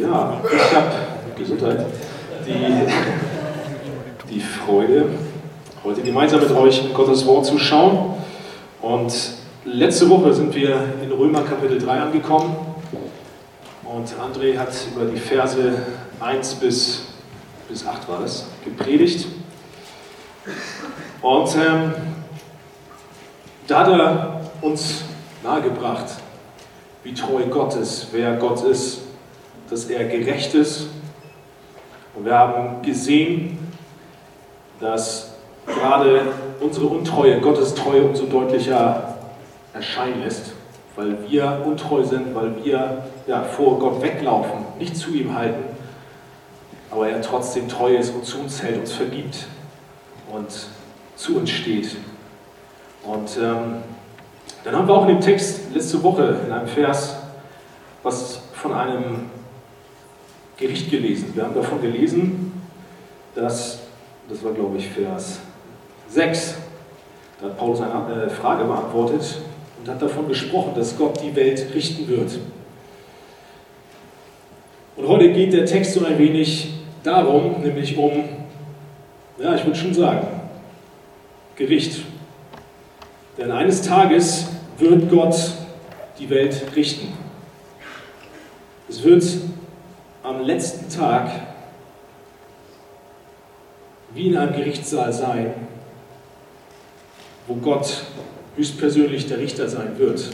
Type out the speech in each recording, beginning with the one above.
Ja, ich habe Gesundheit, die, die Freude, heute gemeinsam mit euch Gottes Wort zu schauen. Und letzte Woche sind wir in Römer Kapitel 3 angekommen. Und André hat über die Verse 1 bis, bis 8 war das, gepredigt. Und ähm, da hat er uns nahegebracht, wie treu Gott ist, wer Gott ist, dass er gerecht ist. Und wir haben gesehen, dass gerade unsere Untreue Gottes Treue umso deutlicher erscheinen lässt, weil wir untreu sind, weil wir ja, vor Gott weglaufen, nicht zu ihm halten, aber er trotzdem treu ist und zu uns hält, uns vergibt und zu uns steht. Und ähm, dann haben wir auch in dem Text letzte Woche in einem Vers was von einem Gericht gelesen. Wir haben davon gelesen, dass, das war glaube ich Vers 6, da hat Paulus eine äh, Frage beantwortet und hat davon gesprochen, dass Gott die Welt richten wird. Und heute geht der Text so ein wenig darum, nämlich um, ja, ich würde schon sagen, Gericht. Denn eines Tages wird Gott die Welt richten. Es wird am letzten Tag wie in einem Gerichtssaal sein, wo Gott höchstpersönlich der Richter sein wird.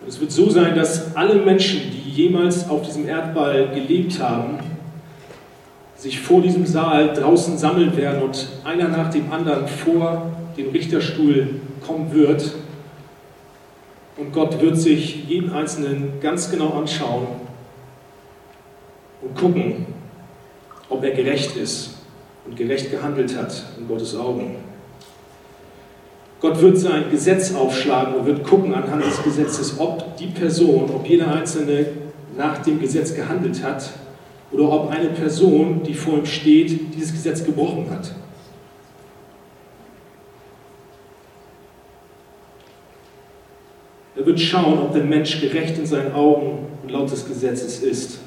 Und es wird so sein, dass alle Menschen, die jemals auf diesem Erdball gelebt haben, sich vor diesem Saal draußen sammeln werden und einer nach dem anderen vor den Richterstuhl kommen wird. Und Gott wird sich jeden Einzelnen ganz genau anschauen gucken, ob er gerecht ist und gerecht gehandelt hat in Gottes Augen. Gott wird sein Gesetz aufschlagen und wird gucken anhand des Gesetzes, ob die Person, ob jeder Einzelne nach dem Gesetz gehandelt hat oder ob eine Person, die vor ihm steht, dieses Gesetz gebrochen hat. Er wird schauen, ob der Mensch gerecht in seinen Augen und laut des Gesetzes ist.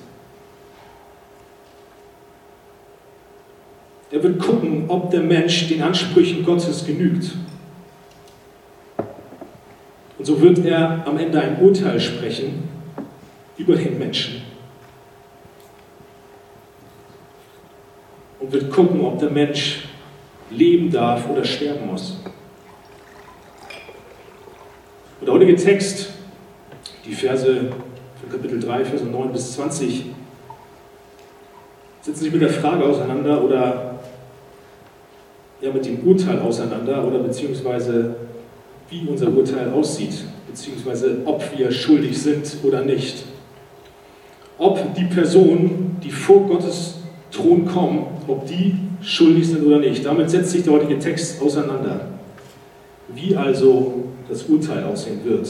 Er wird gucken, ob der Mensch den Ansprüchen Gottes genügt. Und so wird er am Ende ein Urteil sprechen über den Menschen. Und wird gucken, ob der Mensch leben darf oder sterben muss. Und der heutige Text, die Verse von Kapitel 3, Verse 9 bis 20, setzen sich mit der Frage auseinander oder ja, mit dem Urteil auseinander oder beziehungsweise wie unser Urteil aussieht, beziehungsweise ob wir schuldig sind oder nicht. Ob die Personen, die vor Gottes Thron kommen, ob die schuldig sind oder nicht. Damit setzt sich der heutige Text auseinander. Wie also das Urteil aussehen wird,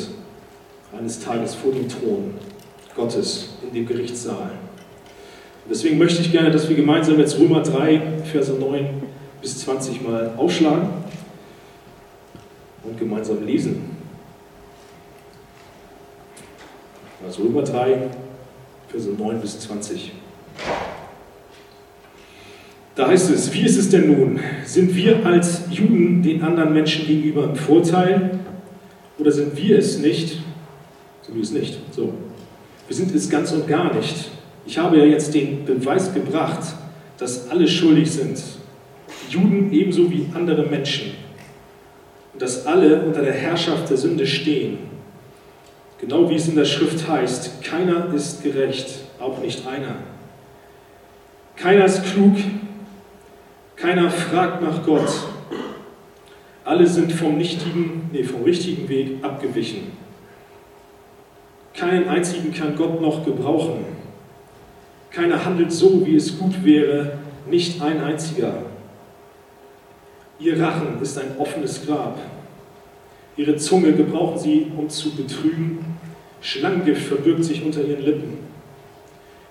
eines Tages vor dem Thron Gottes in dem Gerichtssaal. Und deswegen möchte ich gerne, dass wir gemeinsam jetzt Römer 3, Verse 9 bis 20 mal aufschlagen und gemeinsam lesen. Also Römer 3, Verse 9 bis 20. Da heißt es, wie ist es denn nun? Sind wir als Juden den anderen Menschen gegenüber im Vorteil oder sind wir es nicht? Sind wir es nicht? So. Wir sind es ganz und gar nicht. Ich habe ja jetzt den Beweis gebracht, dass alle schuldig sind. Juden ebenso wie andere Menschen. Und dass alle unter der Herrschaft der Sünde stehen. Genau wie es in der Schrift heißt, keiner ist gerecht, auch nicht einer. Keiner ist klug, keiner fragt nach Gott. Alle sind vom, nichtigen, nee, vom richtigen Weg abgewichen. Keinen einzigen kann Gott noch gebrauchen. Keiner handelt so, wie es gut wäre, nicht ein einziger. Ihr Rachen ist ein offenes Grab. Ihre Zunge gebrauchen sie, um zu betrügen. Schlangengift verbirgt sich unter ihren Lippen.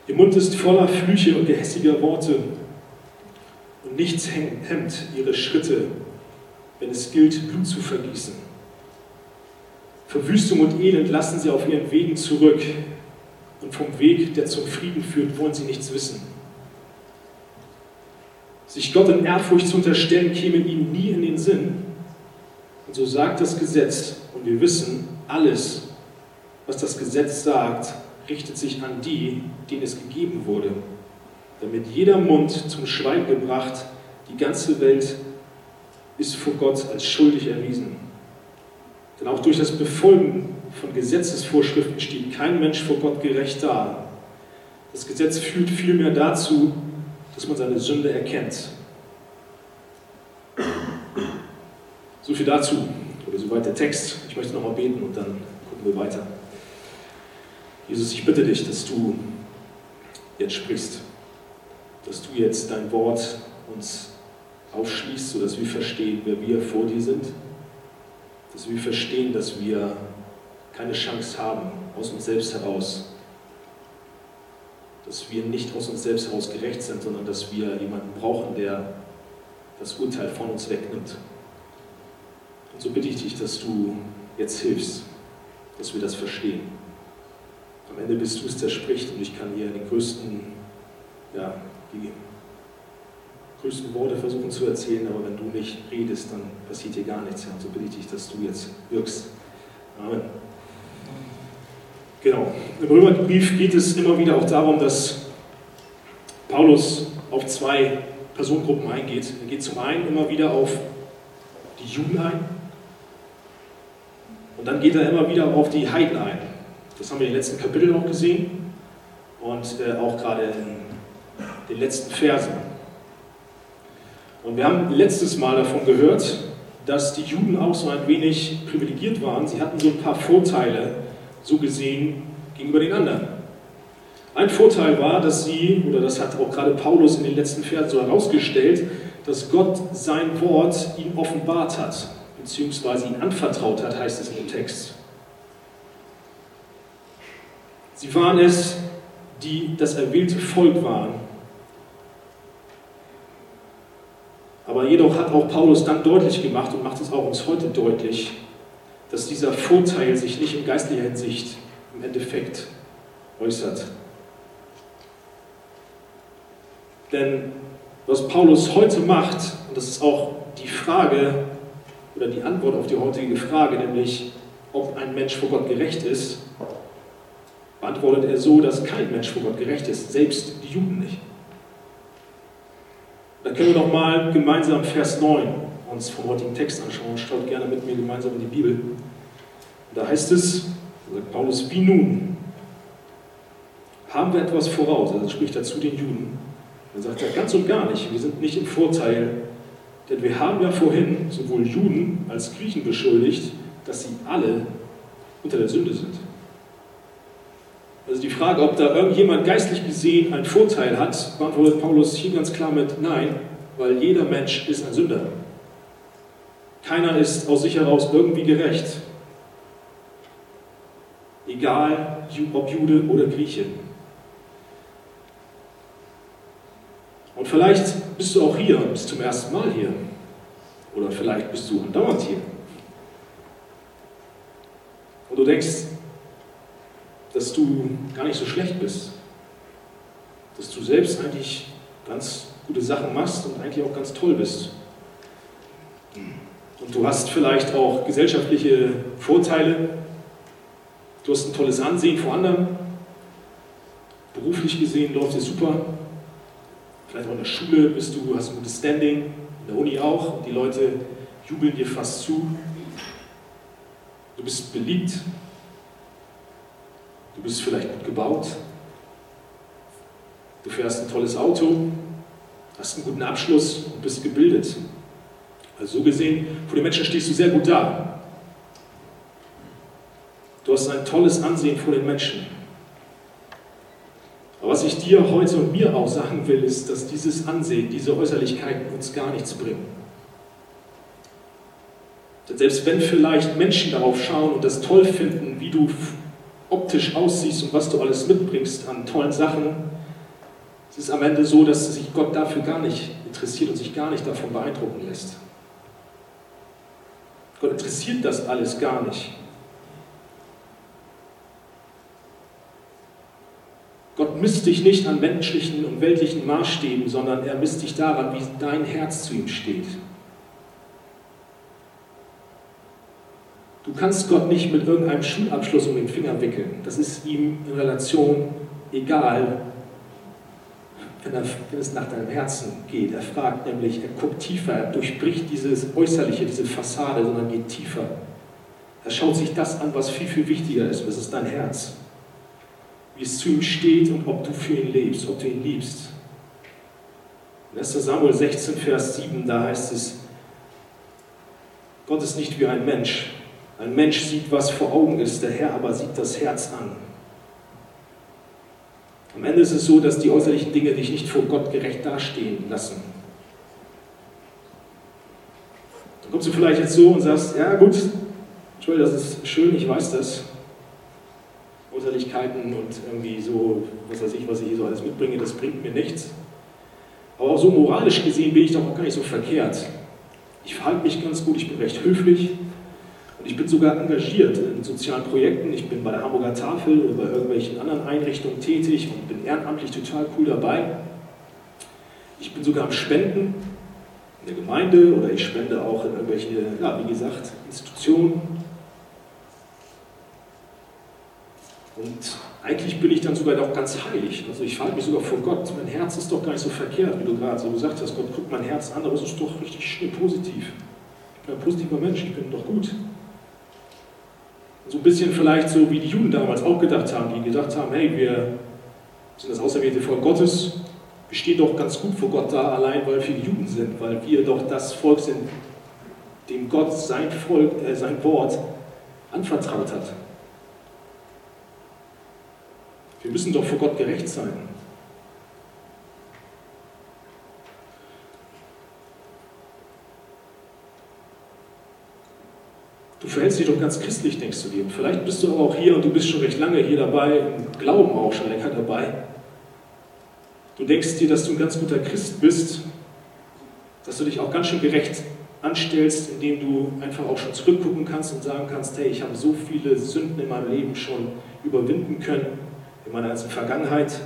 Ihr Mund ist voller Flüche und gehässiger Worte und nichts hemmt ihre Schritte, wenn es gilt, Blut zu vergießen. Verwüstung und Elend lassen sie auf ihren Wegen zurück. und vom Weg, der zum Frieden führt, wollen sie nichts wissen. Sich Gott in Ehrfurcht zu unterstellen, käme ihnen nie in den Sinn. Und so sagt das Gesetz, und wir wissen, alles, was das Gesetz sagt, richtet sich an die, denen es gegeben wurde, damit jeder Mund zum Schweigen gebracht, die ganze Welt ist vor Gott als schuldig erwiesen. Denn auch durch das Befolgen von Gesetzesvorschriften steht kein Mensch vor Gott gerecht da. Das Gesetz führt vielmehr dazu, dass man seine Sünde erkennt. So viel dazu, oder soweit der Text. Ich möchte nochmal beten und dann gucken wir weiter. Jesus, ich bitte dich, dass du jetzt sprichst, dass du jetzt dein Wort uns aufschließt, sodass wir verstehen, wer wir vor dir sind, dass wir verstehen, dass wir keine Chance haben aus uns selbst heraus, dass wir nicht aus uns selbst heraus gerecht sind, sondern dass wir jemanden brauchen, der das Urteil von uns wegnimmt. Und so bitte ich dich, dass du jetzt hilfst, dass wir das verstehen. Am Ende bist du es, der spricht und ich kann hier den größten, ja, die größten Worte versuchen zu erzählen, aber wenn du nicht redest, dann passiert hier gar nichts. Und so bitte ich dich, dass du jetzt wirkst. Amen. Genau. Im Römerbrief geht es immer wieder auch darum, dass Paulus auf zwei Personengruppen eingeht. Er geht zum einen immer wieder auf die Juden ein und dann geht er immer wieder auf die Heiden ein. Das haben wir in den letzten Kapiteln auch gesehen und äh, auch gerade in den letzten Versen. Und wir haben letztes Mal davon gehört, dass die Juden auch so ein wenig privilegiert waren. Sie hatten so ein paar Vorteile, so gesehen, gegenüber den anderen. Ein Vorteil war, dass sie, oder das hat auch gerade Paulus in den letzten Versen so herausgestellt, dass Gott sein Wort ihnen offenbart hat, beziehungsweise ihn anvertraut hat, heißt es dem Text. Sie waren es, die das erwählte Volk waren. Aber jedoch hat auch Paulus dann deutlich gemacht und macht es auch uns heute deutlich, dass dieser Vorteil sich nicht in geistlicher Hinsicht im Endeffekt äußert. Denn was Paulus heute macht, und das ist auch die Frage oder die Antwort auf die heutige Frage, nämlich ob ein Mensch vor Gott gerecht ist, beantwortet er so, dass kein Mensch vor Gott gerecht ist, selbst die Juden nicht. Dann können wir doch mal gemeinsam Vers 9 uns vom heutigen Text anschauen. Schaut gerne mit mir gemeinsam in die Bibel. Da heißt es, sagt Paulus, wie nun? Haben wir etwas voraus? Also spricht er zu den Juden. Dann sagt er ganz und gar nicht. Wir sind nicht im Vorteil, denn wir haben ja vorhin sowohl Juden als Griechen beschuldigt, dass sie alle unter der Sünde sind. Also die Frage, ob da irgendjemand geistlich gesehen einen Vorteil hat, beantwortet Paulus hier ganz klar mit Nein, weil jeder Mensch ist ein Sünder. Keiner ist aus sich heraus irgendwie gerecht. Egal, ob Jude oder Grieche. Und vielleicht bist du auch hier bist zum ersten Mal hier. Oder vielleicht bist du andauernd hier. Und du denkst, dass du gar nicht so schlecht bist. Dass du selbst eigentlich ganz gute Sachen machst und eigentlich auch ganz toll bist. Und du hast vielleicht auch gesellschaftliche Vorteile. Du hast ein tolles Ansehen vor anderen. Beruflich gesehen läuft es super. Vielleicht auch in der Schule bist du, hast ein gutes Standing, in der Uni auch. Die Leute jubeln dir fast zu. Du bist beliebt, Du bist vielleicht gut gebaut. Du fährst ein tolles Auto, hast einen guten Abschluss und bist gebildet. Also so gesehen, vor den Menschen stehst du sehr gut da. Du hast ein tolles Ansehen vor den Menschen. Aber was ich dir heute und mir auch sagen will, ist, dass dieses Ansehen, diese Äußerlichkeiten uns gar nichts bringen. Denn selbst wenn vielleicht Menschen darauf schauen und das toll finden, wie du optisch aussiehst und was du alles mitbringst an tollen Sachen, es ist am Ende so, dass sich Gott dafür gar nicht interessiert und sich gar nicht davon beeindrucken lässt. Gott interessiert das alles gar nicht. Gott misst dich nicht an menschlichen und weltlichen Maßstäben, sondern er misst dich daran, wie dein Herz zu ihm steht. Du kannst Gott nicht mit irgendeinem Schulabschluss um den Finger wickeln. Das ist ihm in Relation egal, wenn, er, es nach deinem Herzen geht. Er fragt nämlich, er guckt tiefer, er durchbricht dieses Äußerliche, diese Fassade, sondern geht tiefer. Er schaut sich das an, was viel, viel wichtiger ist. Das ist dein Herz. Wie es zu ihm steht und ob du für ihn lebst, ob du ihn liebst. In 1. Samuel 16, Vers 7, da heißt es, Gott ist nicht wie ein Mensch, ein Mensch sieht, was vor Augen ist, der Herr aber sieht das Herz an. Am Ende ist es so, dass die äußerlichen Dinge dich nicht vor Gott gerecht dastehen lassen. Dann kommst du vielleicht jetzt so und sagst, ja gut, Joel, das ist schön, ich weiß das. Äußerlichkeiten und irgendwie so, was weiß ich, was ich hier so alles mitbringe, das bringt mir nichts. Aber auch so moralisch gesehen bin ich doch auch gar nicht so verkehrt. Ich verhalte mich ganz gut, ich bin recht höflich, ich bin sogar engagiert in sozialen Projekten. Ich bin bei der Hamburger Tafel oder bei irgendwelchen anderen Einrichtungen tätig und bin ehrenamtlich total cool dabei. Ich bin sogar am Spenden in der Gemeinde oder ich spende auch in irgendwelche, ja, wie gesagt, Institutionen. Und eigentlich bin ich dann sogar auch ganz heilig. Also ich verhalte mich sogar vor Gott. Mein Herz ist doch gar nicht so verkehrt, wie du gerade so gesagt hast. Gott guckt mein Herz an, aber es ist doch richtig schön positiv. Ich bin ein positiver Mensch, ich bin doch gut. So ein bisschen vielleicht so, wie die Juden damals auch gedacht haben, die gedacht haben, hey, wir sind das auserwählte Volk Gottes, wir stehen doch ganz gut vor Gott da, allein weil wir Juden sind, weil wir doch das Volk sind, dem Gott sein, Volk, äh, sein Wort anvertraut hat. Wir müssen doch vor Gott gerecht sein. Du verhältst dich doch ganz christlich, denkst du dir. Vielleicht bist du aber auch hier und du bist schon recht lange hier dabei, im Glauben auch schon länger dabei. Du denkst dir, dass du ein ganz guter Christ bist, dass du dich auch ganz schön gerecht anstellst, indem du einfach auch schon zurückgucken kannst und sagen kannst, hey, ich habe so viele Sünden in meinem Leben schon überwinden können, in meiner ganzen Vergangenheit,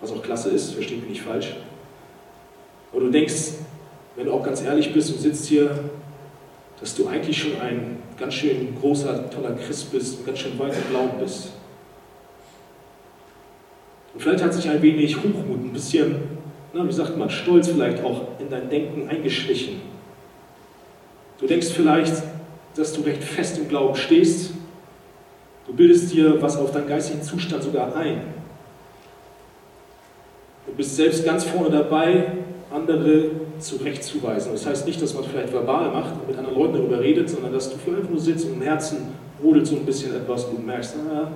was auch klasse ist, versteht mich nicht falsch. Aber du denkst, wenn du auch ganz ehrlich bist und sitzt hier dass du eigentlich schon ein ganz schön großer, toller Christ bist ganz schön weit im Glauben bist. Und vielleicht hat sich ein wenig Hochmut, ein bisschen, na, wie sagt man, Stolz vielleicht auch in dein Denken eingeschlichen. Du denkst vielleicht, dass du recht fest im Glauben stehst. Du bildest dir was auf deinen geistigen Zustand sogar ein. Du bist selbst ganz vorne dabei, andere zurechtzuweisen. Das heißt nicht, dass man vielleicht verbal macht und mit anderen Leuten darüber redet, sondern dass du einfach nur sitzt und im Herzen brodelt so ein bisschen etwas und du merkst, ah,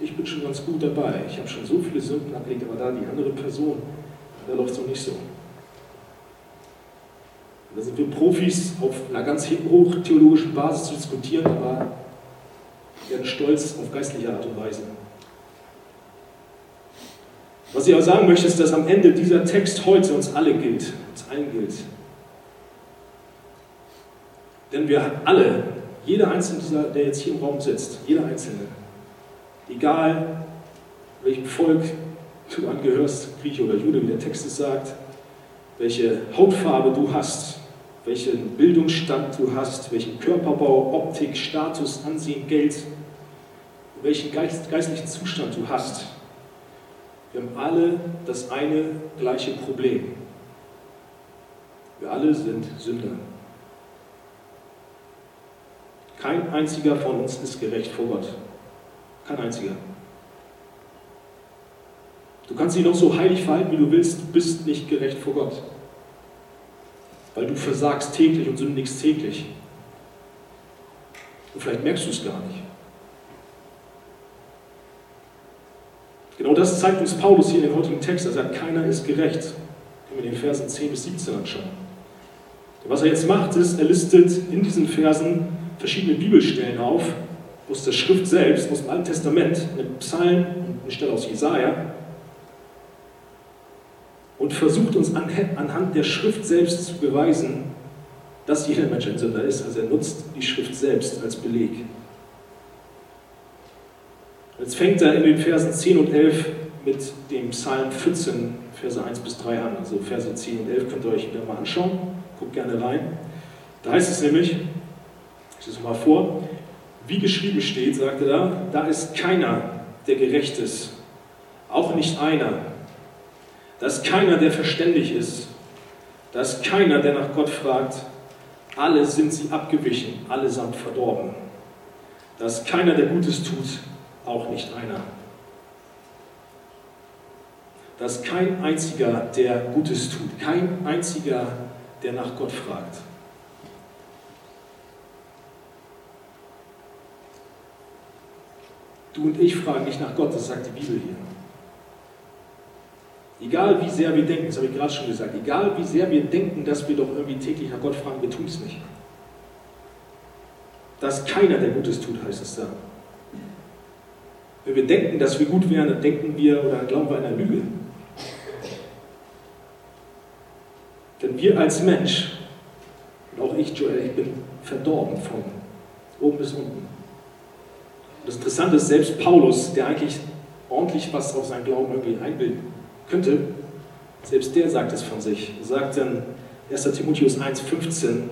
ich bin schon ganz gut dabei. Ich habe schon so viele Sünden abgelegt, aber da die andere Person, da läuft es noch nicht so. Da sind wir Profis, auf einer ganz hochtheologischen Basis zu diskutieren, aber werden stolz auf geistliche Art und Weise. Was ich auch sagen möchte, ist, dass am Ende dieser Text heute uns alle gilt, allen gilt. Denn wir alle, jeder Einzelne, der jetzt hier im Raum sitzt, jeder Einzelne, egal welchem Volk du angehörst, Grieche oder Jude, wie der Text es sagt, welche Hautfarbe du hast, welchen Bildungsstand du hast, welchen Körperbau, Optik, Status, Ansehen, Geld, welchen geistlichen Zustand du hast, wir haben alle das eine gleiche Problem. Wir alle sind Sünder. Kein einziger von uns ist gerecht vor Gott. Kein einziger. Du kannst dich noch so heilig verhalten, wie du willst, bist nicht gerecht vor Gott. Weil du versagst täglich und sündigst täglich. Und vielleicht merkst du es gar nicht. Genau das zeigt uns Paulus hier in dem heutigen Text. Er sagt, keiner ist gerecht. Wenn wir den Versen 10 bis 17 anschauen. Und was er jetzt macht, ist, er listet in diesen Versen verschiedene Bibelstellen auf, aus der Schrift selbst, aus dem Alten Testament, eine Psalm und eine Stelle aus Jesaja, und versucht uns anhand der Schrift selbst zu beweisen, dass jeder Mensch ein Sünder ist. Also er nutzt die Schrift selbst als Beleg. Jetzt fängt er in den Versen 10 und 11 mit dem Psalm 14, Verse 1 bis 3 an. Also Verse 10 und 11 könnt ihr euch wieder mal anschauen. Guckt gerne rein. Da heißt es nämlich, ich lese es mal vor, wie geschrieben steht, sagt er da, da ist keiner, der gerecht ist, auch nicht einer. Da ist keiner, der verständig ist. Da ist keiner, der nach Gott fragt. Alle sind sie abgewichen, allesamt verdorben. Da ist keiner, der Gutes tut, auch nicht einer. Da ist kein einziger, der Gutes tut, kein einziger, der nach Gott fragt. Du und ich fragen nicht nach Gott, das sagt die Bibel hier. Egal wie sehr wir denken, das habe ich gerade schon gesagt, egal wie sehr wir denken, dass wir doch irgendwie täglich nach Gott fragen, wir tun es nicht. Dass keiner, der Gutes tut, heißt es da. Wenn wir denken, dass wir gut wären, dann denken wir oder glauben wir an eine Lüge. Denn wir als Mensch, und auch ich, Joel, ich bin verdorben von oben bis unten. Das Interessante ist, selbst Paulus, der eigentlich ordentlich was auf seinen Glauben irgendwie einbilden könnte, selbst der sagt es von sich. Er sagt in 1. Timotheus 1,15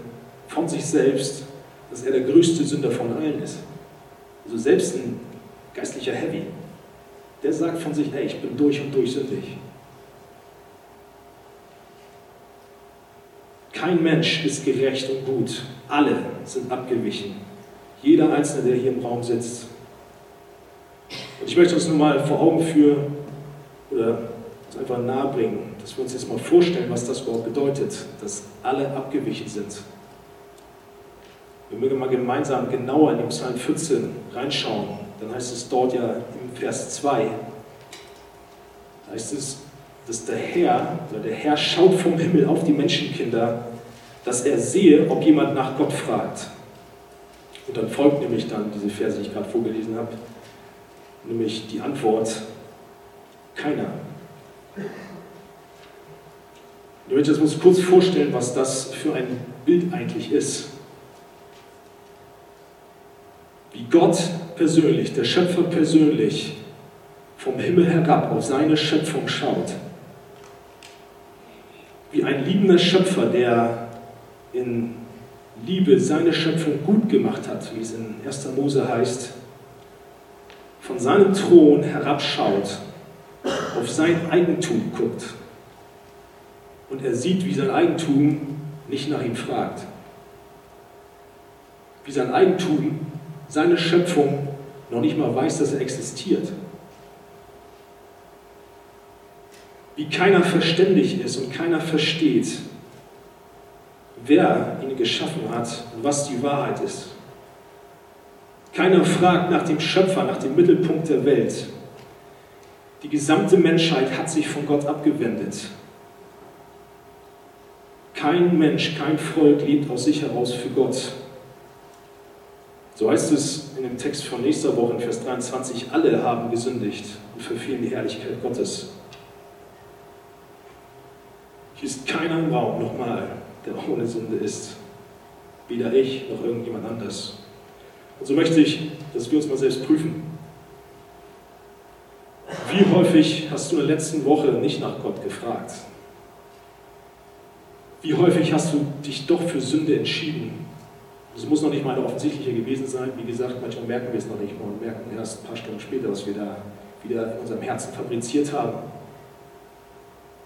von sich selbst, dass er der größte Sünder von allen ist. Also selbst ein geistlicher Heavy, der sagt von sich, hey, ich bin durch und durch sündig. Kein Mensch ist gerecht und gut. Alle sind abgewichen. Jeder Einzelne, der hier im Raum sitzt. Und ich möchte uns nur mal vor Augen führen oder uns einfach nahebringen, dass wir uns jetzt mal vorstellen, was das überhaupt bedeutet, dass alle abgewichen sind. Wir mögen mal gemeinsam genauer in den Psalm 14 reinschauen. Dann heißt es dort ja im Vers 2, da heißt es, dass der Herr, oder der Herr schaut vom Himmel auf die Menschenkinder, dass er sehe, ob jemand nach Gott fragt. Und dann folgt nämlich dann diese Verse, die ich gerade vorgelesen habe, nämlich die Antwort, keiner. Ich möchte uns kurz vorstellen, was das für ein Bild eigentlich ist. Wie Gott persönlich, der Schöpfer persönlich, vom Himmel herab auf seine Schöpfung schaut. Wie ein liebender Schöpfer, der in Liebe seine Schöpfung gut gemacht hat, wie es in 1. Mose heißt, von seinem Thron herabschaut, auf sein Eigentum guckt und er sieht, wie sein Eigentum nicht nach ihm fragt. Wie sein Eigentum, seine Schöpfung noch nicht mal weiß, dass er existiert. Wie keiner verständig ist und keiner versteht, wer ihn geschaffen hat und was die Wahrheit ist. Keiner fragt nach dem Schöpfer, nach dem Mittelpunkt der Welt. Die gesamte Menschheit hat sich von Gott abgewendet. Kein Mensch, kein Volk lebt aus sich heraus für Gott. So heißt es in dem Text von nächster Woche in Vers 23, alle haben gesündigt und verfehlen die Herrlichkeit Gottes. Hier ist keiner im Raum, nochmal, der ohne Sünde ist. Weder ich noch irgendjemand anders. Und so möchte ich, dass wir uns mal selbst prüfen. Wie häufig hast du in der letzten Woche nicht nach Gott gefragt? Wie häufig hast du dich doch für Sünde entschieden? Es muss noch nicht mal eine offensichtliche gewesen sein. Wie gesagt, manchmal merken wir es noch nicht mal und merken erst ein paar Stunden später, was wir da wieder in unserem Herzen fabriziert haben.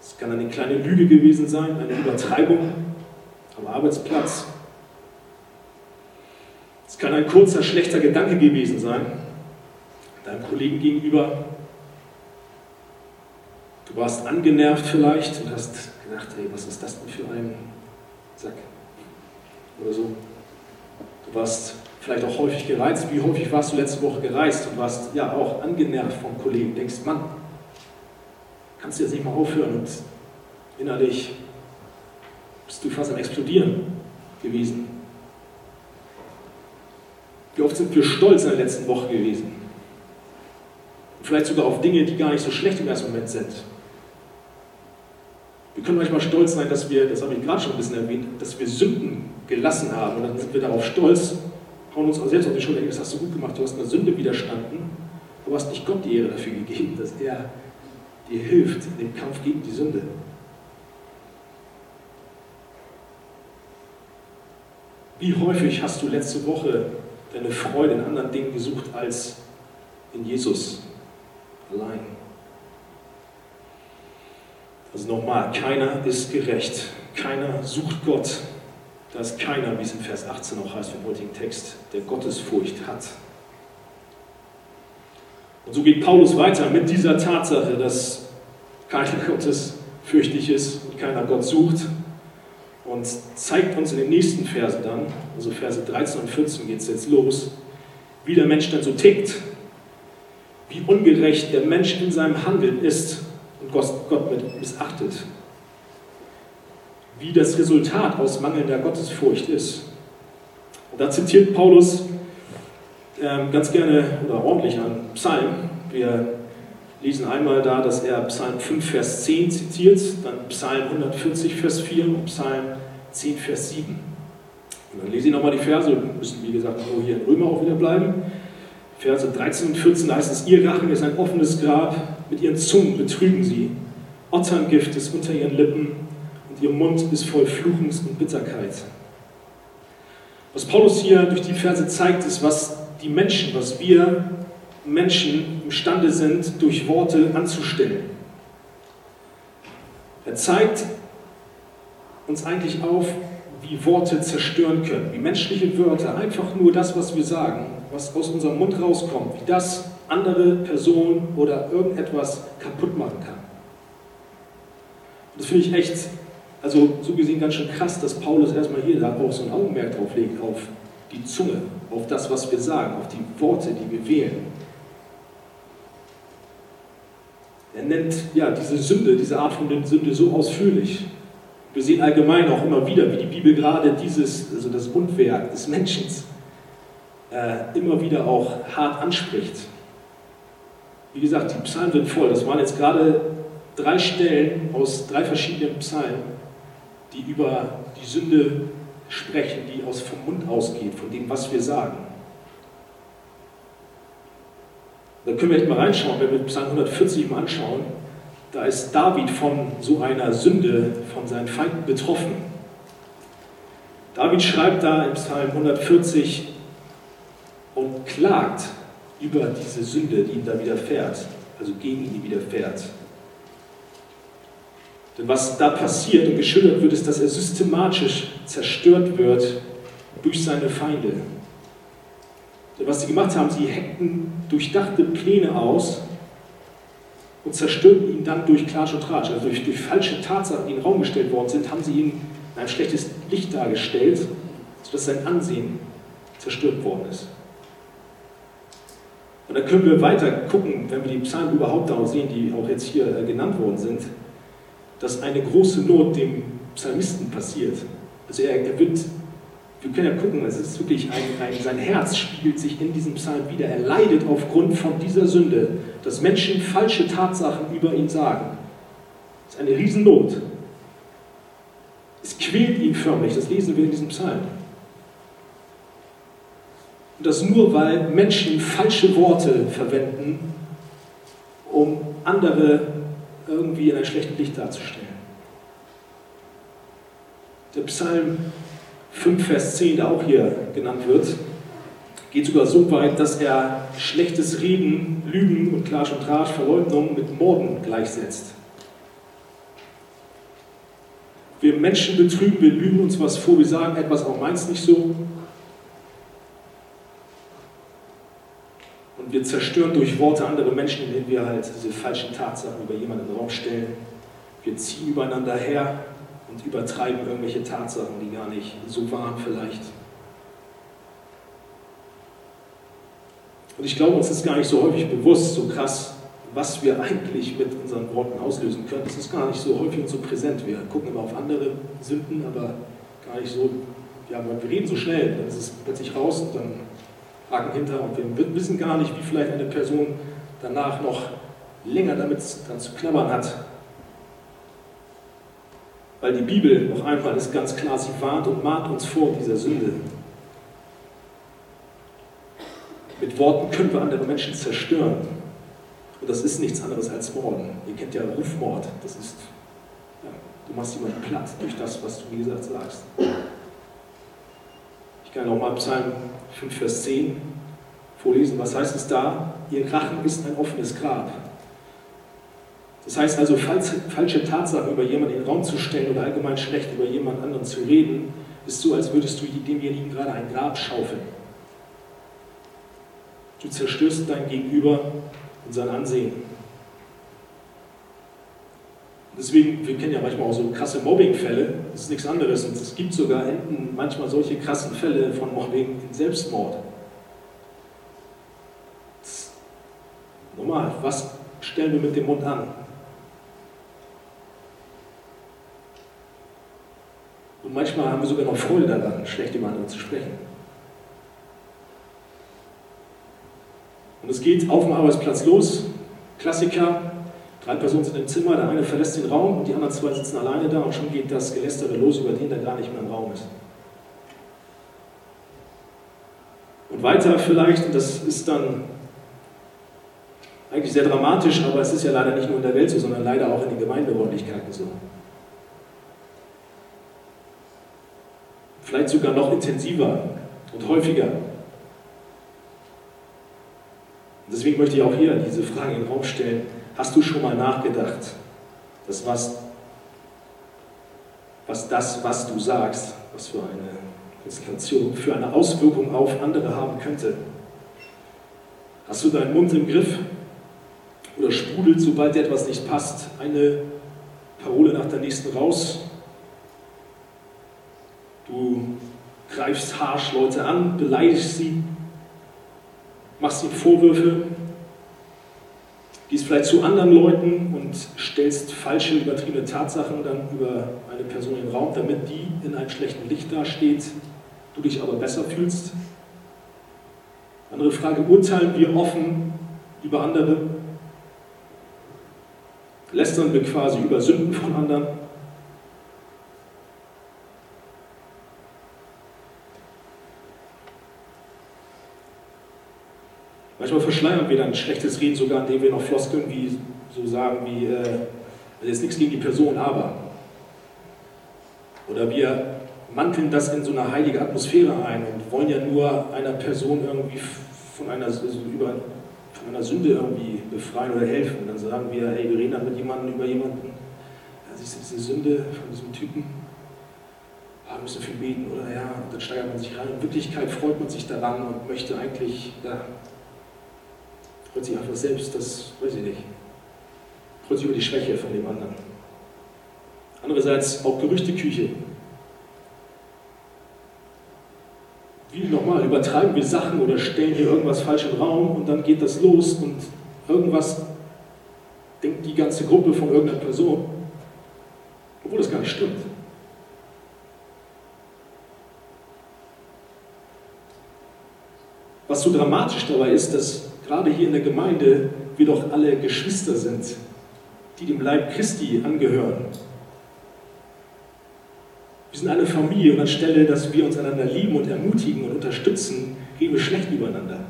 Es kann eine kleine Lüge gewesen sein, eine Übertreibung am Arbeitsplatz. Es kann ein kurzer, schlechter Gedanke gewesen sein, deinem Kollegen gegenüber. Du warst angenervt vielleicht und hast gedacht, hey, was ist das denn für ein Sack? Oder so. Du warst vielleicht auch häufig gereizt. Wie häufig warst du letzte Woche gereist und warst ja auch angenervt vom Kollegen? Denkst, Mann, kannst du jetzt nicht mal aufhören und innerlich bist du fast am Explodieren gewesen. Wie oft sind wir stolz in der letzten Woche gewesen? vielleicht sogar auf Dinge, die gar nicht so schlecht im ersten Moment sind. Wir können manchmal stolz sein, dass wir, das habe ich gerade schon ein bisschen erwähnt, dass wir Sünden gelassen haben. Und dann sind wir darauf stolz, hauen uns auch selbst auf die Schulter, das hast du gut gemacht, du hast einer Sünde widerstanden, du hast nicht Gott die Ehre dafür gegeben, dass er dir hilft in dem Kampf gegen die Sünde. Wie häufig hast du letzte Woche deine Freude in anderen Dingen gesucht als in Jesus allein? Also nochmal, keiner ist gerecht, keiner sucht Gott. Da ist keiner, wie es in Vers 18 auch heißt im heutigen Text, der Gottesfurcht hat. Und so geht Paulus weiter mit dieser Tatsache, dass keiner Gottesfürchtig ist und keiner Gott sucht und zeigt uns in den nächsten Versen dann, also Verse 13 und 14 geht es jetzt los, wie der Mensch dann so tickt, wie ungerecht der Mensch in seinem Handeln ist und Gott mit missachtet, wie das Resultat aus mangelnder Gottesfurcht ist. Und da zitiert Paulus ähm, ganz gerne oder ordentlich an Psalm. Wir lesen einmal da, dass er Psalm 5, Vers 10 zitiert, dann Psalm 140, Vers 4 und Psalm 10, Vers 7. Und dann lese ich nochmal die Verse, wir müssen wie gesagt nur hier in Römer auch wieder bleiben. Verse 13 und 14 heißt es, ihr Rachen ist ein offenes Grab, mit ihren Zungen betrügen sie. Otterngift ist unter ihren Lippen und ihr Mund ist voll Fluchens und Bitterkeit. Was Paulus hier durch die Verse zeigt, ist, was die Menschen, was wir Menschen imstande sind, durch Worte anzustellen. Er zeigt uns eigentlich auf, wie Worte zerstören können, wie menschliche Wörter, einfach nur das, was wir sagen, was aus unserem Mund rauskommt, wie das andere Personen oder irgendetwas kaputt machen kann. Das finde ich echt, also so gesehen ganz schön krass, dass Paulus erstmal hier da auch so ein Augenmerk drauf legt, auf die Zunge, auf das, was wir sagen, auf die Worte, die wir wählen. Er nennt ja diese Sünde, diese Art von Sünde so ausführlich. Wir sehen allgemein auch immer wieder, wie die Bibel gerade dieses, also das Mundwerk des Menschen äh, immer wieder auch hart anspricht. Wie gesagt, die Psalmen sind voll. Das waren jetzt gerade drei Stellen aus drei verschiedenen Psalmen, die über die Sünde sprechen, die aus vom Mund ausgeht, von dem, was wir sagen. Da können wir echt mal reinschauen, wenn wir Psalm 140 mal anschauen. Da ist David von so einer Sünde, von seinen Feinden betroffen. David schreibt da im Psalm 140 und klagt über diese Sünde, die ihm da widerfährt, also gegen ihn widerfährt. Denn was da passiert und geschildert wird, ist, dass er systematisch zerstört wird durch seine Feinde. Denn was sie gemacht haben, sie heckten durchdachte Pläne aus und zerstörten ihn dann durch Klatsch und Tratsch, also durch, durch falsche Tatsachen, die in den Raum gestellt worden sind, haben sie ihn in ein schlechtes Licht dargestellt, sodass sein Ansehen zerstört worden ist. Und da können wir weiter gucken, wenn wir die Psalmen überhaupt auch sehen, die auch jetzt hier äh, genannt worden sind, dass eine große Not dem Psalmisten passiert. Also er, er wird wir können ja gucken, es ist wirklich ein, ein, sein Herz spiegelt sich in diesem Psalm wieder. Er leidet aufgrund von dieser Sünde, dass Menschen falsche Tatsachen über ihn sagen. Das ist eine Riesennot. Es quält ihn förmlich, das lesen wir in diesem Psalm. Und das nur, weil Menschen falsche Worte verwenden, um andere irgendwie in ein schlechtes Licht darzustellen. Der Psalm 5, Vers 10, der auch hier genannt wird, geht sogar so weit, dass er schlechtes Reden, Lügen und Klatsch und Tratsch, Verleugnung mit Morden gleichsetzt. Wir Menschen betrügen, wir lügen uns was vor, wir sagen etwas, auch meins nicht so. Und wir zerstören durch Worte andere Menschen, indem wir halt diese falschen Tatsachen über jemanden in den Raum stellen. Wir ziehen übereinander her, und übertreiben irgendwelche Tatsachen, die gar nicht so waren vielleicht. Und ich glaube, uns ist gar nicht so häufig bewusst, so krass, was wir eigentlich mit unseren Worten auslösen können. Das ist gar nicht so häufig und so präsent. Wir gucken immer auf andere Sünden, aber gar nicht so, ja, wir reden so schnell, dann ist es plötzlich raus und dann Haken hinter und wir wissen gar nicht, wie vielleicht eine Person danach noch länger damit dann zu knabbern hat, weil die Bibel, noch einmal, ist ganz klar, sie warnt und mahnt uns vor dieser Sünde. Mit Worten können wir andere Menschen zerstören. Und das ist nichts anderes als Morden. Ihr kennt ja Rufmord. Das ist, ja, du machst jemanden platt durch das, was du, wie gesagt, sagst. Ich kann auch mal Psalm 5, Vers 10 vorlesen. Was heißt es da? Ihr Rachen ist ein offenes Grab. Das heißt also, falsche Tatsachen über jemanden in den Raum zu stellen oder allgemein schlecht über jemand anderen zu reden, ist so, als würdest du demjenigen gerade ein Grab schaufeln. Du zerstörst dein Gegenüber und sein Ansehen. Deswegen, wir kennen ja manchmal auch so krasse Mobbingfälle, das ist nichts anderes. Und es gibt sogar enden manchmal solche krassen Fälle von Mobbing in Selbstmord. Nochmal, was stellen wir mit dem Mund an? Und manchmal haben wir sogar noch Freude daran, schlecht über andere zu sprechen. Und es geht auf dem Arbeitsplatz los. Klassiker, drei Personen sind im Zimmer, der eine verlässt den Raum die anderen zwei sitzen alleine da und schon geht das Gelästere los über den, der gar nicht mehr im Raum ist. Und weiter vielleicht, und das ist dann eigentlich sehr dramatisch, aber es ist ja leider nicht nur in der Welt so, sondern leider auch in den Gemeinderäumlichkeiten so. Vielleicht sogar noch intensiver und häufiger. Deswegen möchte ich auch hier diese Frage in den Raum stellen. Hast du schon mal nachgedacht, dass was, was das, was du sagst, was für eine Konstellation, für eine Auswirkung auf andere haben könnte? Hast du deinen Mund im Griff? Oder sprudelt, sobald dir etwas nicht passt, eine Parole nach der nächsten raus? Du greifst harsch Leute an, beleidigst sie, machst ihnen Vorwürfe, gehst vielleicht zu anderen Leuten und stellst falsche, übertriebene Tatsachen dann über eine Person in den Raum, damit die in einem schlechten Licht dasteht, du dich aber besser fühlst. Andere Frage, urteilen wir offen über andere? Lästern wir quasi über Sünden von anderen? Manchmal verschleiern wir dann schlechtes Reden sogar, indem wir noch Floskeln wie so sagen wie, äh, jetzt nichts gegen die Person, aber. Oder wir manteln das in so eine heilige Atmosphäre ein und wollen ja nur einer Person irgendwie von einer, also über, von einer Sünde irgendwie befreien oder helfen. Und dann sagen wir, hey, wir reden dann mit jemandem über jemanden, ja, siehst du diese Sünde von diesem Typen? Ah, wir müssen viel beten, oder ja, und dann steigert man sich rein. In Wirklichkeit freut man sich daran und möchte eigentlich, ja, freut sich einfach selbst, das weiß ich nicht. Freut sich über die Schwäche von dem anderen. Andererseits auch Gerüchteküche. Wie nochmal, übertreiben wir Sachen oder stellen hier irgendwas falsch im Raum und dann geht das los und irgendwas denkt die ganze Gruppe von irgendeiner Person, obwohl das gar nicht stimmt. Was so dramatisch dabei ist, dass gerade hier in der Gemeinde wir doch alle Geschwister sind, die dem Leib Christi angehören. Wir sind eine Familie und anstelle, dass wir uns einander lieben und ermutigen und unterstützen, reden wir schlecht übereinander.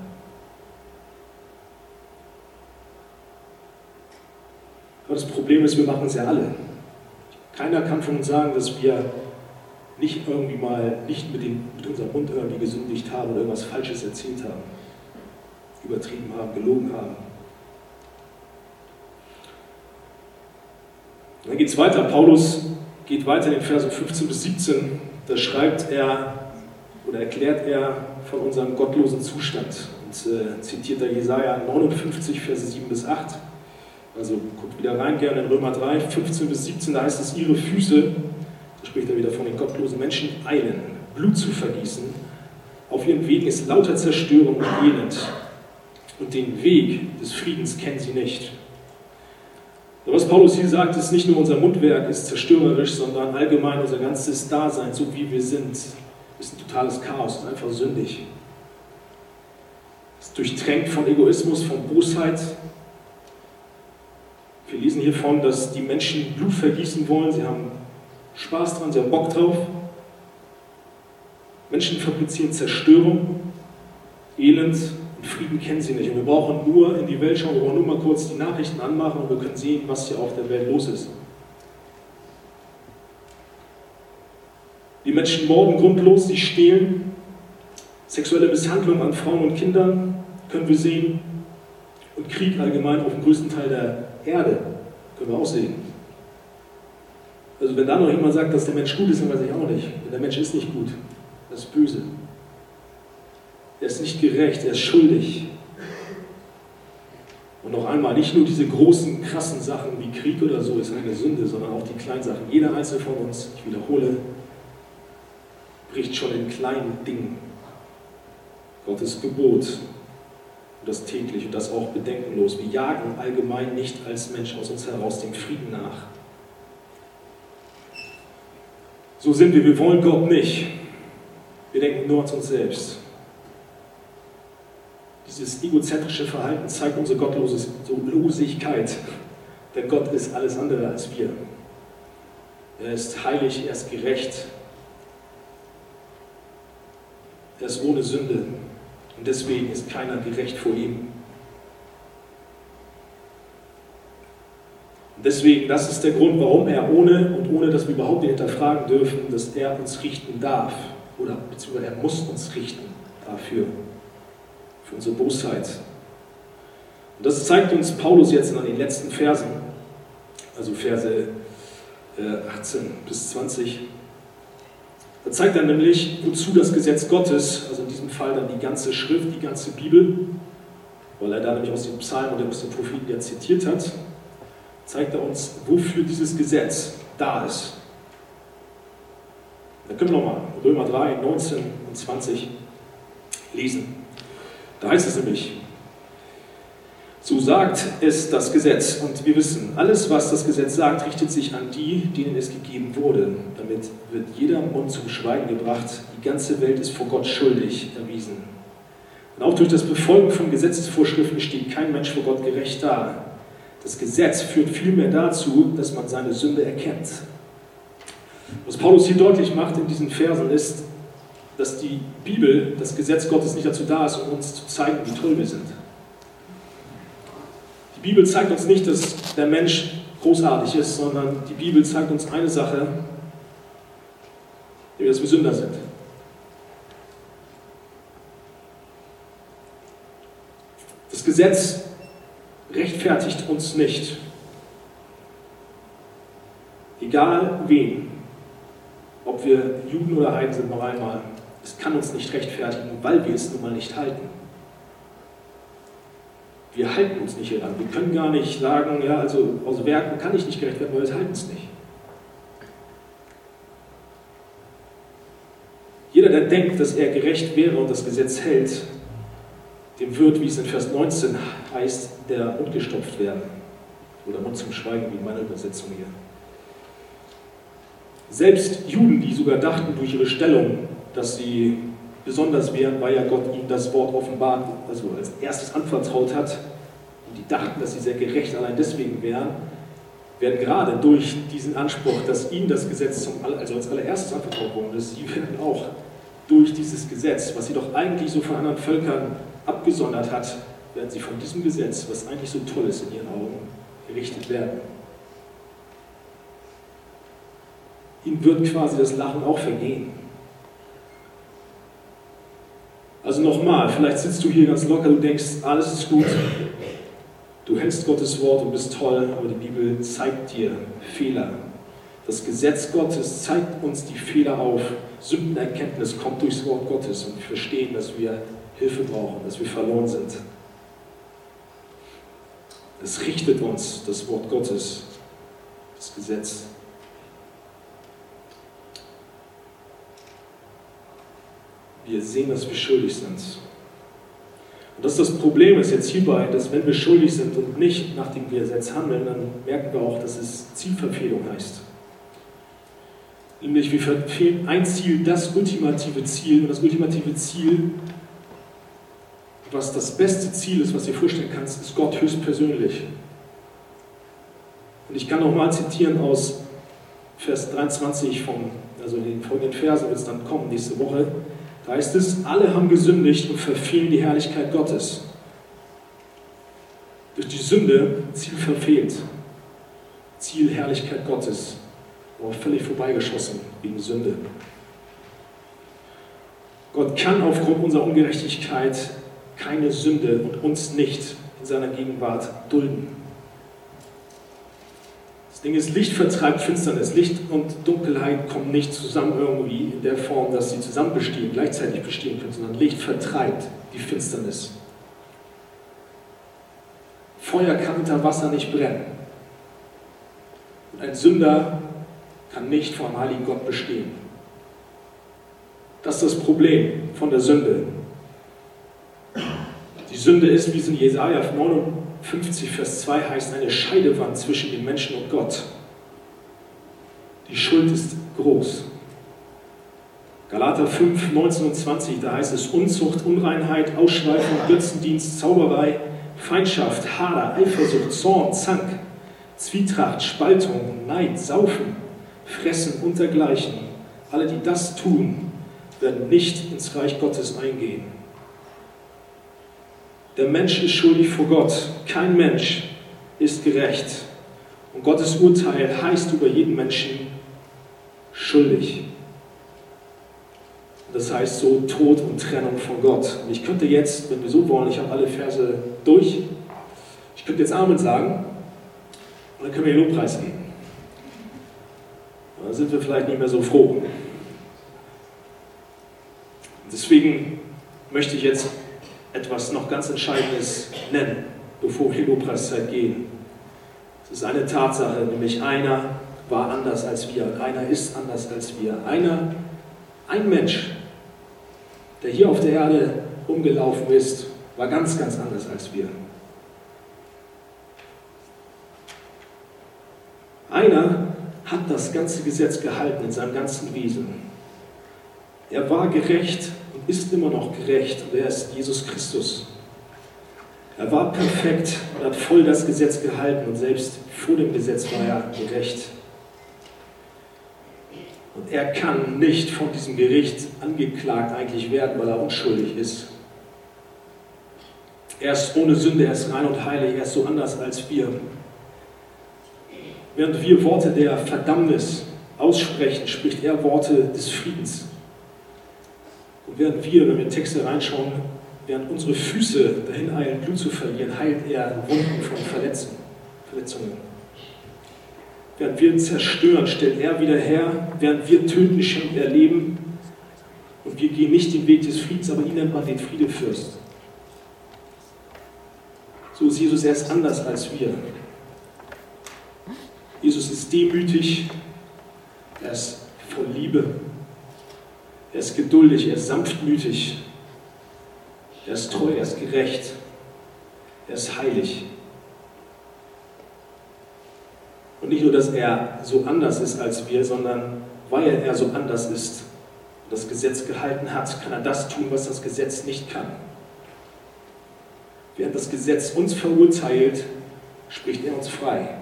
Aber das Problem ist, wir machen es ja alle. Keiner kann von uns sagen, dass wir nicht irgendwie mal nicht mit, dem, mit unserem Mund irgendwie gesündigt haben oder irgendwas Falsches erzählt haben übertrieben haben, gelogen haben. Dann geht es weiter. Paulus geht weiter in den Versen 15 bis 17. Da schreibt er oder erklärt er von unserem gottlosen Zustand und äh, zitiert da Jesaja 59, Verse 7 bis 8. Also guckt wieder rein, gerne in Römer 3, 15 bis 17, da heißt es, ihre Füße, da spricht er wieder von den gottlosen Menschen, eilen, Blut zu vergießen. Auf ihren Wegen ist lauter Zerstörung und Elend und den Weg des Friedens kennen sie nicht. Und was Paulus hier sagt, ist nicht nur unser Mundwerk ist zerstörerisch, sondern allgemein unser ganzes Dasein, so wie wir sind, ist ein totales Chaos, ist einfach sündig. Es ist durchtränkt von Egoismus, von Bosheit. Wir lesen hiervon, dass die Menschen Blut vergießen wollen, sie haben Spaß dran, sie haben Bock drauf. Menschen fabrizieren Zerstörung, Elend Frieden kennen sie nicht. Und wir brauchen nur in die Welt schauen, wir brauchen nur mal kurz die Nachrichten anmachen und wir können sehen, was hier auf der Welt los ist. Die Menschen morden grundlos, sie stehlen. Sexuelle Misshandlung an Frauen und Kindern können wir sehen. Und Krieg allgemein auf dem größten Teil der Erde können wir auch sehen. Also wenn da noch jemand sagt, dass der Mensch gut ist, dann weiß ich auch nicht. Der Mensch ist nicht gut. Er ist böse. Er ist nicht gerecht, er ist schuldig. Und noch einmal, nicht nur diese großen, krassen Sachen wie Krieg oder so ist eine Sünde, sondern auch die kleinen Sachen. Jeder einzelne von uns, ich wiederhole, bricht schon in kleinen Dingen Gottes Gebot und das täglich und das auch bedenkenlos. Wir jagen allgemein nicht als Mensch aus uns heraus dem Frieden nach. So sind wir, wir wollen Gott nicht. Wir denken nur an uns selbst. Dieses egozentrische Verhalten zeigt unsere Gottlosigkeit, denn Gott ist alles andere als wir. Er ist heilig, er ist gerecht, er ist ohne Sünde. Und deswegen ist keiner gerecht vor ihm. Und deswegen, das ist der Grund, warum er ohne und ohne, dass wir überhaupt hinterfragen dürfen, dass er uns richten darf. Oder beziehungsweise er muss uns richten dafür, für unsere Bosheit. Und das zeigt uns Paulus jetzt in den letzten Versen, also Verse 18 äh, bis 20. Da zeigt er nämlich, wozu das Gesetz Gottes, also in diesem Fall dann die ganze Schrift, die ganze Bibel, weil er da nämlich aus den Psalmen und aus den Propheten ja zitiert hat, zeigt er uns, wofür dieses Gesetz da ist. Da können wir nochmal Römer 3, 19 und 20 lesen. Da heißt es nämlich, so sagt es das Gesetz. Und wir wissen, alles, was das Gesetz sagt, richtet sich an die, denen es gegeben wurde. Damit wird jeder Mund zum Schweigen gebracht. Die ganze Welt ist vor Gott schuldig erwiesen. Und auch durch das Befolgen von Gesetzesvorschriften steht kein Mensch vor Gott gerecht da. Das Gesetz führt vielmehr dazu, dass man seine Sünde erkennt. Was Paulus hier deutlich macht in diesen Versen ist, dass die Bibel, das Gesetz Gottes nicht dazu da ist, um uns zu zeigen, wie toll wir sind. Die Bibel zeigt uns nicht, dass der Mensch großartig ist, sondern die Bibel zeigt uns eine Sache, dass wir Sünder sind. Das Gesetz rechtfertigt uns nicht. Egal wen, ob wir Juden oder Heiden sind, noch einmal, es kann uns nicht rechtfertigen, weil wir es nun mal nicht halten. Wir halten uns nicht hieran. Wir können gar nicht sagen, ja, also aus Werken kann ich nicht gerecht werden, weil wir halten es nicht. Jeder, der denkt, dass er gerecht wäre und das Gesetz hält, dem wird, wie es in Vers 19 heißt, der Mund gestopft werden. Oder Mund zum Schweigen, wie in meiner Übersetzung hier. Selbst Juden, die sogar dachten durch ihre Stellung, dass sie besonders wären, weil ja Gott ihnen das Wort offenbart, also als erstes anvertraut hat, und die dachten, dass sie sehr gerecht allein deswegen wären, werden gerade durch diesen Anspruch, dass ihnen das Gesetz zum, also als allererstes anvertraut worden ist, sie werden auch durch dieses Gesetz, was sie doch eigentlich so von anderen Völkern abgesondert hat, werden sie von diesem Gesetz, was eigentlich so toll ist in ihren Augen, gerichtet werden. Ihnen wird quasi das Lachen auch vergehen. Also nochmal, vielleicht sitzt du hier ganz locker, du denkst, alles ist gut, du hältst Gottes Wort und bist toll, aber die Bibel zeigt dir Fehler. Das Gesetz Gottes zeigt uns die Fehler auf. Sündenerkenntnis kommt durchs Wort Gottes und wir verstehen, dass wir Hilfe brauchen, dass wir verloren sind. Es richtet uns das Wort Gottes, das Gesetz. Wir sehen, dass wir schuldig sind. Und das ist das Problem ist jetzt hierbei, dass wenn wir schuldig sind und nicht nach dem Gesetz handeln, dann merken wir auch, dass es Zielverfehlung heißt. Nämlich wir verfehlen ein Ziel, das ultimative Ziel. Und das ultimative Ziel was das beste Ziel ist, was du dir vorstellen kannst, ist Gott höchstpersönlich. Und ich kann nochmal zitieren aus Vers 23 vom, also in den folgenden Versen wird es dann kommen nächste Woche. Da heißt es, alle haben gesündigt und verfehlen die Herrlichkeit Gottes. Durch die Sünde Ziel verfehlt. Ziel Herrlichkeit Gottes. Aber völlig vorbeigeschossen wegen Sünde. Gott kann aufgrund unserer Ungerechtigkeit keine Sünde und uns nicht in seiner Gegenwart dulden. Das Ding ist, Licht vertreibt Finsternis. Licht und Dunkelheit kommen nicht zusammen irgendwie in der Form, dass sie zusammen bestehen, gleichzeitig bestehen können, sondern Licht vertreibt die Finsternis. Feuer kann unter Wasser nicht brennen. Und ein Sünder kann nicht vor einem heiligen Gott bestehen. Das ist das Problem von der Sünde. Die Sünde ist, wie es in Jesaja 59, Vers 2 heißt, eine Scheidewand zwischen dem Menschen und Gott. Die Schuld ist groß. Galater 5, 19 und 20, da heißt es Unzucht, Unreinheit, Ausschweifung, Götzendienst, Zauberei, Feindschaft, Hader, Eifersucht, Zorn, Zank, Zwietracht, Spaltung, Neid, Saufen, Fressen und dergleichen. Alle, die das tun, werden nicht ins Reich Gottes eingehen. Der Mensch ist schuldig vor Gott. Kein Mensch ist gerecht. Und Gottes Urteil heißt über jeden Menschen schuldig. Das heißt so Tod und Trennung von Gott. Und ich könnte jetzt, wenn wir so wollen, ich habe alle Verse durch, ich könnte jetzt Amen sagen und dann können wir den Lobpreis geben. Und dann sind wir vielleicht nicht mehr so froh. Deswegen möchte ich jetzt etwas noch ganz Entscheidendes nennen, bevor wir in die Lobpreiszeit gehen. Es ist eine Tatsache, nämlich einer war anders als wir einer ist anders als wir. Einer, ein Mensch, der hier auf der Erde umgelaufen ist, war ganz, ganz anders als wir. Einer hat das ganze Gesetz gehalten in seinem ganzen Wesen. Er war gerecht ist immer noch gerecht und er ist Jesus Christus. Er war perfekt und hat voll das Gesetz gehalten und selbst vor dem Gesetz war er gerecht. Und er kann nicht von diesem Gericht angeklagt eigentlich werden, weil er unschuldig ist. Er ist ohne Sünde, er ist rein und heilig, er ist so anders als wir. Während wir Worte der Verdammnis aussprechen, spricht er Worte des Friedens. Und während wir, wenn wir Texte reinschauen, während unsere Füße dahin eilen, Blut zu verlieren, heilt er Wunden von Verletzungen. Während wir zerstören, stellt er wieder her. Während wir töten, schenkt er Leben. Und wir gehen nicht den Weg des Friedens, aber ihn nennt man den Friedefürst. So ist Jesus erst anders als wir. Jesus ist demütig, er ist voll Liebe, er ist geduldig, er ist sanftmütig, er ist treu, er ist gerecht, er ist heilig. Und nicht nur, dass er so anders ist als wir, sondern weil er so anders ist und das Gesetz gehalten hat, kann er das tun, was das Gesetz nicht kann. Während das Gesetz uns verurteilt, spricht er uns frei.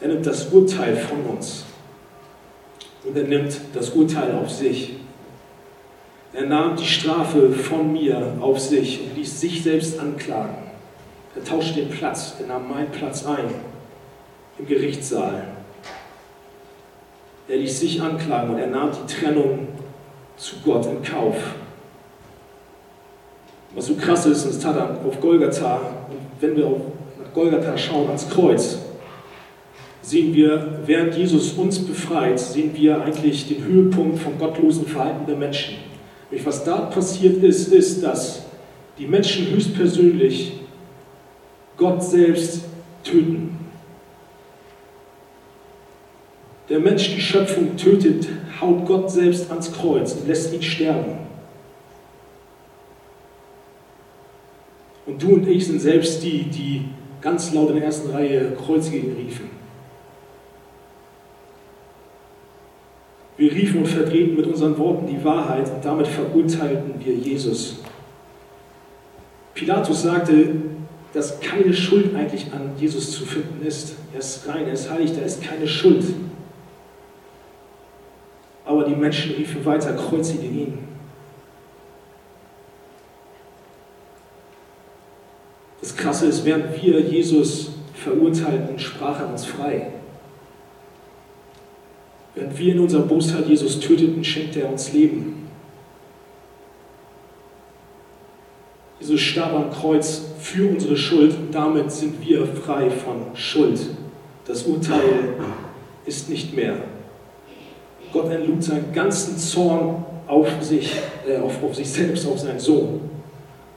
Er nimmt das Urteil von uns und er nimmt das Urteil auf sich. Er nahm die Strafe von mir auf sich und ließ sich selbst anklagen. Er tauschte den Platz, er nahm meinen Platz ein im Gerichtssaal. Er ließ sich anklagen und er nahm die Trennung zu Gott in Kauf. Was so krass ist, und das tat er auf Golgatha, und wenn wir auf Golgatha schauen, ans Kreuz, sehen wir, während Jesus uns befreit, sehen wir eigentlich den Höhepunkt vom gottlosen Verhalten der Menschen. Und was da passiert ist, ist, dass die Menschen höchstpersönlich Gott selbst töten. Der Mensch die Schöpfung tötet, haut Gott selbst ans Kreuz und lässt ihn sterben. Und du und ich sind selbst die, die ganz laut in der ersten Reihe Kreuzige riefen. Wir riefen und verdrehten mit unseren Worten die Wahrheit und damit verurteilten wir Jesus. Pilatus sagte, dass keine Schuld eigentlich an Jesus zu finden ist. Er ist rein, er ist heilig, da ist keine Schuld. Aber die Menschen riefen weiter, kreuzige ihn. Das Krasse ist, während wir Jesus verurteilten, sprach er uns frei. Während wir in unserer Bosheit Jesus töteten, schenkte er uns Leben. Jesus starb am Kreuz für unsere Schuld und damit sind wir frei von Schuld. Das Urteil ist nicht mehr. Gott entlud seinen ganzen Zorn auf sich, äh, auf, auf sich selbst, auf seinen Sohn,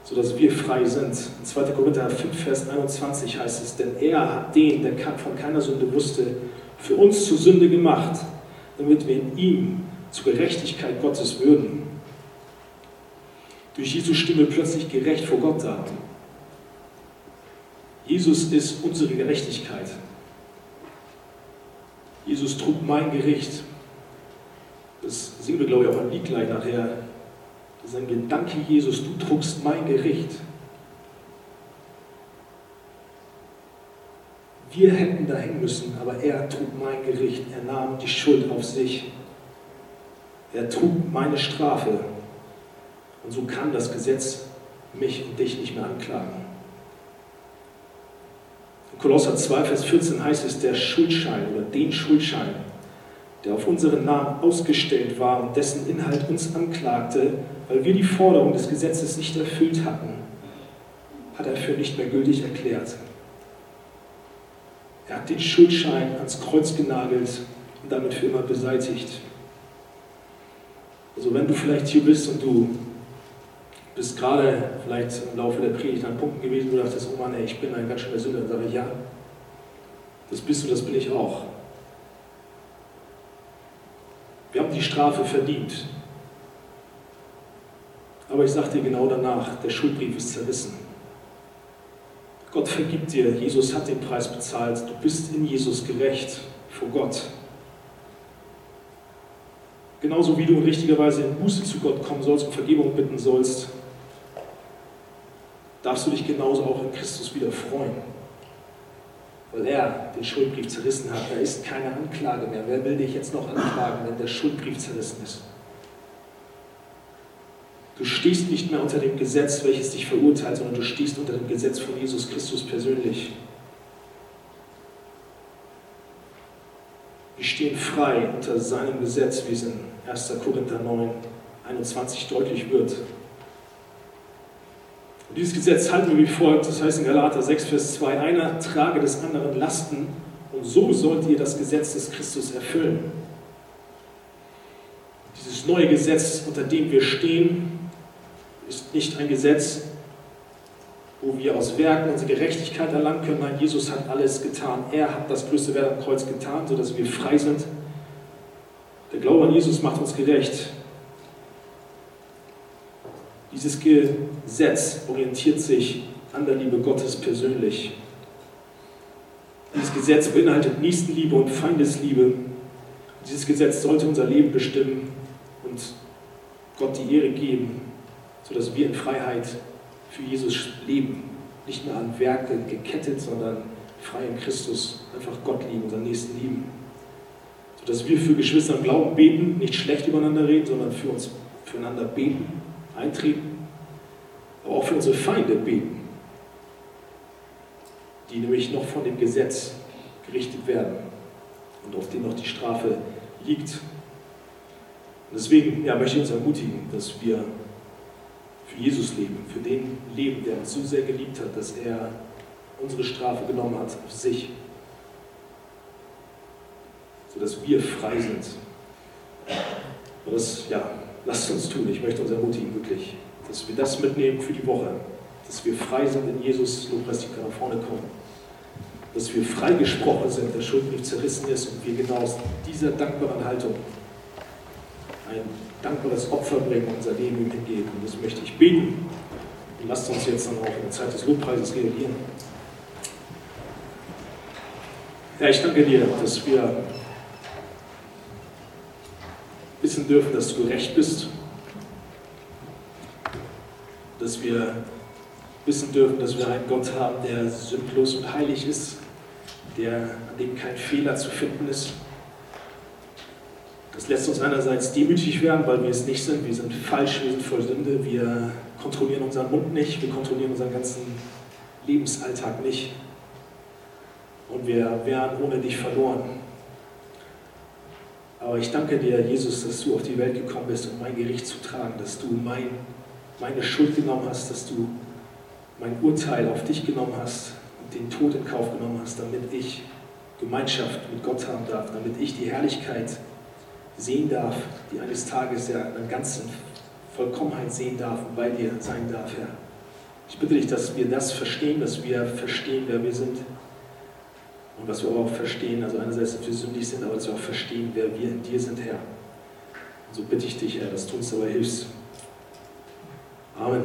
sodass wir frei sind. In 2. Korinther 5, Vers 21 heißt es, denn er hat den, der von keiner Sünde wusste, für uns zur Sünde gemacht, damit wir in ihm zur Gerechtigkeit Gottes würden. Durch Jesu Stimme plötzlich gerecht vor Gott da. Jesus ist unsere Gerechtigkeit. Jesus trug mein Gericht. Das singen wir, glaube ich, auch ein Lied gleich nachher. Das ist ein Gedanke, Jesus, du trugst mein Gericht. Wir hätten da hängen müssen, aber er trug mein Gericht. Er nahm die Schuld auf sich. Er trug meine Strafe. Und so kann das Gesetz mich und dich nicht mehr anklagen. In Kolosser 2, Vers 14 heißt es, der Schuldschein oder den Schuldschein, der auf unseren Namen ausgestellt war und dessen Inhalt uns anklagte, weil wir die Forderung des Gesetzes nicht erfüllt hatten, hat er für nicht mehr gültig erklärt. Er hat den Schuldschein ans Kreuz genagelt und damit für immer beseitigt. Also wenn du vielleicht hier bist und du bist gerade vielleicht im Laufe der Predigt an Punkten gewesen, wo du dachtest, oh Mann, ey, ich bin ein ganz schöner Sünder, dann sage ich, ja, das bist du, das bin ich auch. Wir haben die Strafe verdient. Aber ich sage dir genau danach, der Schuldbrief ist zerrissen. Gott vergibt dir, Jesus hat den Preis bezahlt, du bist in Jesus gerecht vor Gott. Genauso wie du in richtiger Weise in Buße zu Gott kommen sollst und Vergebung bitten sollst, darfst du dich genauso auch in Christus wieder freuen. Weil er den Schuldbrief zerrissen hat. Da ist keine Anklage mehr. Wer will dich jetzt noch anklagen, wenn der Schuldbrief zerrissen ist? Du stehst nicht mehr unter dem Gesetz, welches dich verurteilt, sondern du stehst unter dem Gesetz von Jesus Christus persönlich. Wir stehen frei unter seinem Gesetz, wie es in 1. Korinther 9, 21 deutlich wird. Und dieses Gesetz halten wir wie folgt, das heißt in Galater 6, Vers 2, einer trage des anderen Lasten und so sollt ihr das Gesetz des Christus erfüllen. Dieses neue Gesetz, unter dem wir stehen, ist nicht ein Gesetz, wo wir aus Werken unsere Gerechtigkeit erlangen können. Nein, Jesus hat alles getan. Er hat das größte Werk am Kreuz getan, sodass wir frei sind. Der Glaube an Jesus macht uns gerecht. Dieses Gesetz orientiert sich an der Liebe Gottes persönlich. Dieses Gesetz beinhaltet Nächstenliebe und Feindesliebe. Dieses Gesetz sollte unser Leben bestimmen und Gott die Ehre geben, sodass wir in Freiheit für Jesus leben. Nicht mehr an Werke gekettet, sondern frei in Christus einfach Gott lieben, unseren Nächsten lieben. Sodass wir für Geschwister im Glauben beten, nicht schlecht übereinander reden, sondern für uns füreinander beten eintreten, aber auch für unsere Feinde beten, die nämlich noch von dem Gesetz gerichtet werden und auf denen noch die Strafe liegt. Und deswegen ja, möchte ich uns ermutigen, dass wir für Jesus leben, für den leben, der uns so sehr geliebt hat, dass er unsere Strafe genommen hat auf sich, sodass wir frei sind. Und das, ja, Lasst uns tun. Ich möchte uns ermutigen, wirklich, dass wir das mitnehmen für die Woche. Dass wir frei sind in Jesus, Lobpreis, die nach vorne kommen. Dass wir freigesprochen sind, der Schuldbrief zerrissen ist und wir genau aus dieser dankbaren Haltung ein dankbares Opfer bringen unser Leben ihm hingeben. Und das möchte ich beten. Und lasst uns jetzt dann auch in der Zeit des Lobpreises reagieren. Ja, ich danke dir, dass wir wissen dürfen, dass du gerecht bist, dass wir wissen dürfen, dass wir einen Gott haben, der sündlos und heilig ist, der, an dem kein Fehler zu finden ist. Das lässt uns einerseits demütig werden, weil wir es nicht sind. Wir sind falsch, wir sind voll Sünde. Wir kontrollieren unseren Mund nicht, wir kontrollieren unseren ganzen Lebensalltag nicht. Und wir wären ohne dich verloren. Aber ich danke dir, Jesus, dass du auf die Welt gekommen bist, um mein Gericht zu tragen, dass du mein, meine Schuld genommen hast, dass du mein Urteil auf dich genommen hast und den Tod in Kauf genommen hast, damit ich Gemeinschaft mit Gott haben darf, damit ich die Herrlichkeit sehen darf, die eines Tages ja in der ganzen Vollkommenheit sehen darf und bei dir sein darf, Herr. Ich bitte dich, dass wir das verstehen, dass wir verstehen, wer wir sind und dass wir auch verstehen, also einerseits, dass wir sündig sind, aber dass wir auch verstehen, wer wir in dir sind, Herr. Und so bitte ich dich, Herr, dass du uns dabei hilfst. Amen.